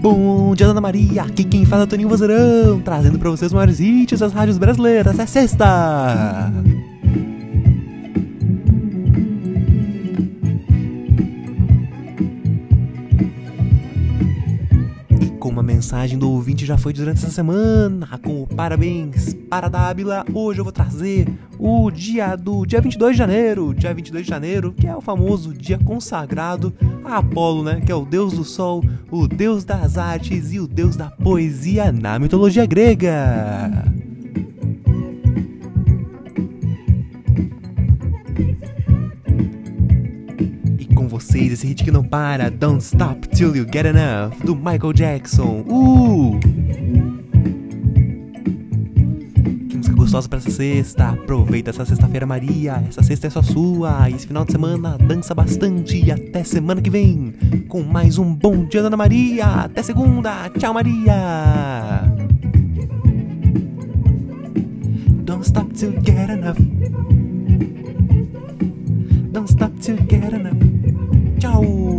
Bom dia, Dona Maria! Aqui quem fala é o Toninho Vozerão, trazendo para vocês os maiores hits das rádios brasileiras. É sexta! E como a mensagem do ouvinte já foi durante essa semana, com parabéns para Dábila, hoje eu vou trazer o dia do dia 22 de janeiro, dia 22 de janeiro, que é o famoso dia consagrado a Apolo, né, que é o deus do sol, o deus das artes e o deus da poesia na mitologia grega. Com vocês esse hit que não para, Don't Stop Till You Get Enough, do Michael Jackson. Uh! Que música gostosa pra essa sexta. Aproveita essa sexta-feira, Maria. Essa sexta é só sua. E esse final de semana dança bastante. E até semana que vem com mais um Bom Dia, Dona Maria. Até segunda. Tchau, Maria. Don't stop till you get enough. Don't stop till you get enough. Tchau.